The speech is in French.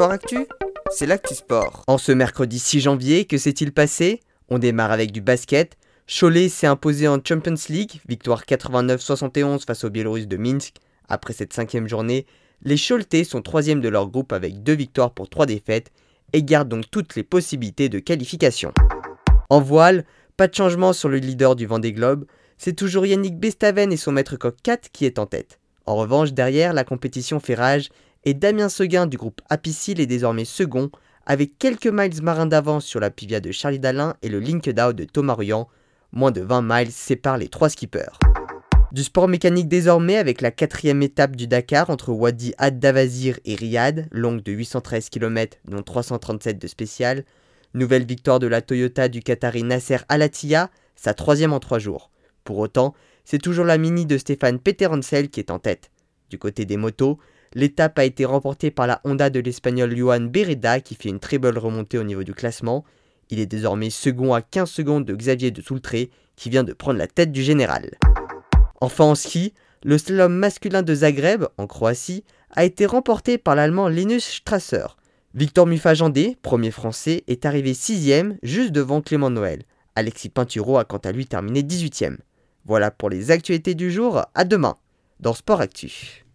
Sport Actu, c'est l'actu sport. En ce mercredi 6 janvier, que s'est-il passé? On démarre avec du basket. Cholet s'est imposé en Champions League, victoire 89-71 face aux Biélorusses de Minsk. Après cette cinquième journée, les Choletais sont troisième de leur groupe avec deux victoires pour trois défaites et gardent donc toutes les possibilités de qualification. En voile, pas de changement sur le leader du Vendée Globe, c'est toujours Yannick Bestaven et son maître coq 4 qui est en tête. En revanche, derrière, la compétition fait rage et Damien Seguin du groupe Apicil est désormais second avec quelques miles marins d'avance sur la Pivia de Charlie Dalin et le Linkedao de Thomas Ruyant. Moins de 20 miles séparent les trois skippers. Du sport mécanique désormais avec la quatrième étape du Dakar entre Wadi Ad Davazir et Riyad, longue de 813 km dont 337 de spécial. Nouvelle victoire de la Toyota du Qatari Nasser Alatia, sa troisième en trois jours. Pour autant, c'est toujours la Mini de Stéphane Peteroncel qui est en tête. Du côté des motos, l'étape a été remportée par la Honda de l'Espagnol Johan Bereda qui fait une très belle remontée au niveau du classement. Il est désormais second à 15 secondes de Xavier de Soultré qui vient de prendre la tête du général. Enfin en ski, le slalom masculin de Zagreb, en Croatie, a été remporté par l'allemand Linus Strasser. Victor Muffajandé, premier français, est arrivé sixième, juste devant Clément Noël. Alexis Pinturo a quant à lui terminé 18ème. Voilà pour les actualités du jour, à demain dans Sport Actu.